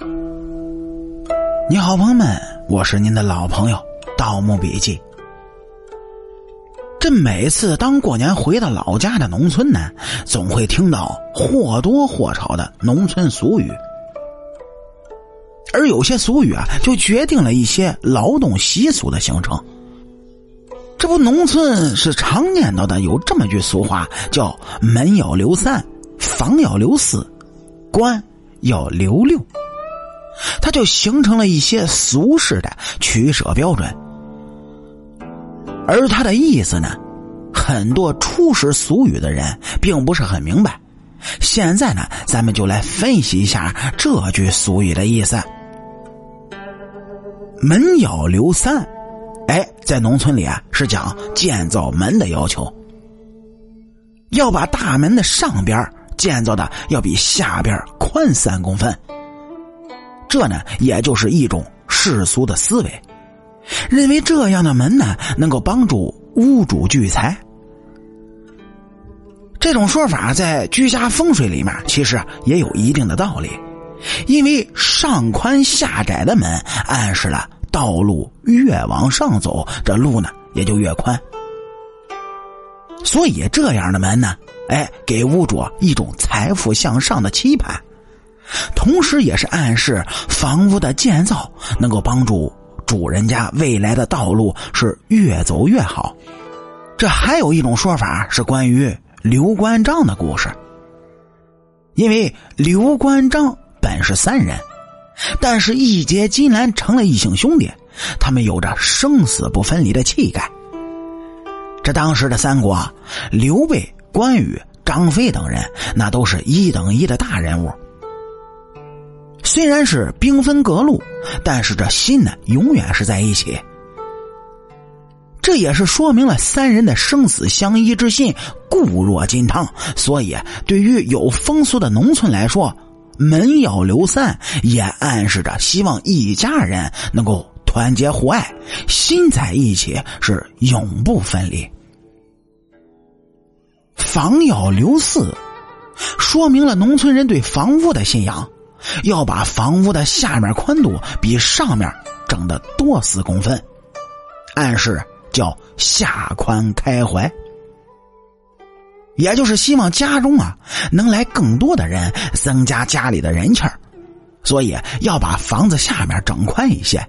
你好，朋友们，我是您的老朋友《盗墓笔记》。这每次当过年回到老家的农村呢，总会听到或多或少的农村俗语，而有些俗语啊，就决定了一些劳动习俗的形成。这不，农村是常念叨的，有这么句俗话，叫“门要留三，房要留四，官要留六”。它就形成了一些俗世的取舍标准，而它的意思呢，很多初识俗语的人并不是很明白。现在呢，咱们就来分析一下这句俗语的意思。门要留三，哎，在农村里啊，是讲建造门的要求，要把大门的上边建造的要比下边宽三公分。这呢，也就是一种世俗的思维，认为这样的门呢，能够帮助屋主聚财。这种说法在居家风水里面其实也有一定的道理，因为上宽下窄的门暗示了道路越往上走，这路呢也就越宽。所以这样的门呢，哎，给屋主一种财富向上的期盼。同时，也是暗示房屋的建造能够帮助主人家未来的道路是越走越好。这还有一种说法是关于刘关张的故事。因为刘关张本是三人，但是义结金兰成了异姓兄弟，他们有着生死不分离的气概。这当时的三国，刘备、关羽、张飞等人，那都是一等一的大人物。虽然是兵分各路，但是这心呢，永远是在一起。这也是说明了三人的生死相依之心固若金汤。所以，对于有风俗的农村来说，门要留三，也暗示着希望一家人能够团结互爱，心在一起，是永不分离。房要留四，说明了农村人对房屋的信仰。要把房屋的下面宽度比上面整的多四公分，暗示叫下宽开怀，也就是希望家中啊能来更多的人，增加家里的人气儿，所以要把房子下面整宽一些。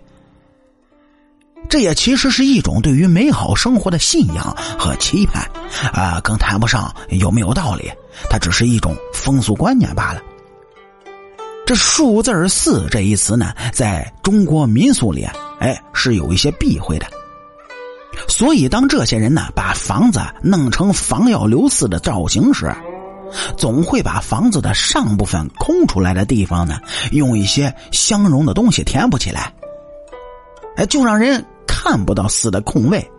这也其实是一种对于美好生活的信仰和期盼，啊，更谈不上有没有道理，它只是一种风俗观念罢了。这数字四这一词呢，在中国民俗里，哎，是有一些避讳的。所以，当这些人呢把房子弄成“房要留四”的造型时，总会把房子的上部分空出来的地方呢，用一些相容的东西填补起来，哎，就让人看不到四的空位，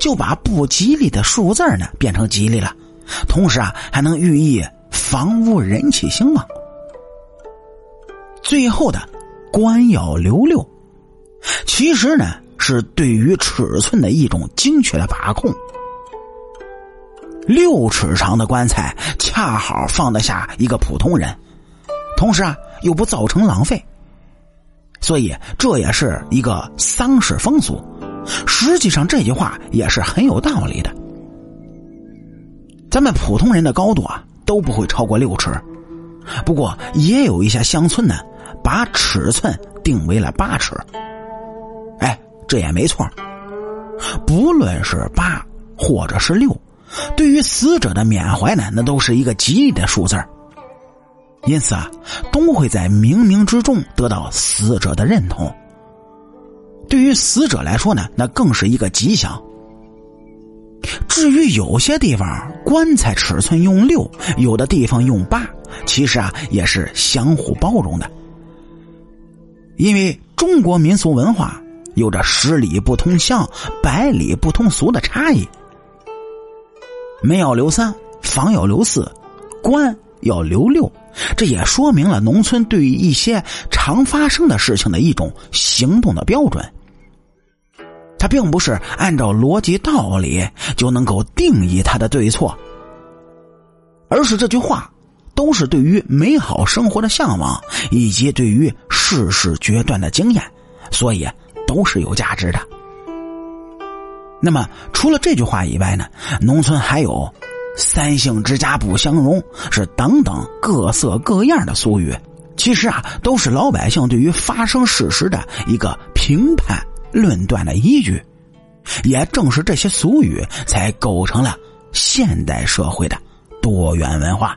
就把不吉利的数字呢变成吉利了，同时啊，还能寓意房屋人气兴旺。最后的“官要留六”，其实呢是对于尺寸的一种精确的把控。六尺长的棺材恰好放得下一个普通人，同时啊又不造成浪费，所以这也是一个丧事风俗。实际上这句话也是很有道理的。咱们普通人的高度啊都不会超过六尺，不过也有一些乡村呢。把尺寸定为了八尺，哎，这也没错。不论是八或者是六，对于死者的缅怀呢，那都是一个吉利的数字因此啊，都会在冥冥之中得到死者的认同。对于死者来说呢，那更是一个吉祥。至于有些地方棺材尺寸用六，有的地方用八，其实啊，也是相互包容的。因为中国民俗文化有着十里不同乡、百里不同俗的差异，门要留三，房要留四，官要留六，这也说明了农村对于一些常发生的事情的一种行动的标准。它并不是按照逻辑道理就能够定义它的对错，而是这句话都是对于美好生活的向往，以及对于世事决断的经验，所以都是有价值的。那么，除了这句话以外呢，农村还有“三姓之家不相容”是等等各色各样的俗语。其实啊，都是老百姓对于发生事实的一个评判论断的依据。也正是这些俗语，才构成了现代社会的多元文化。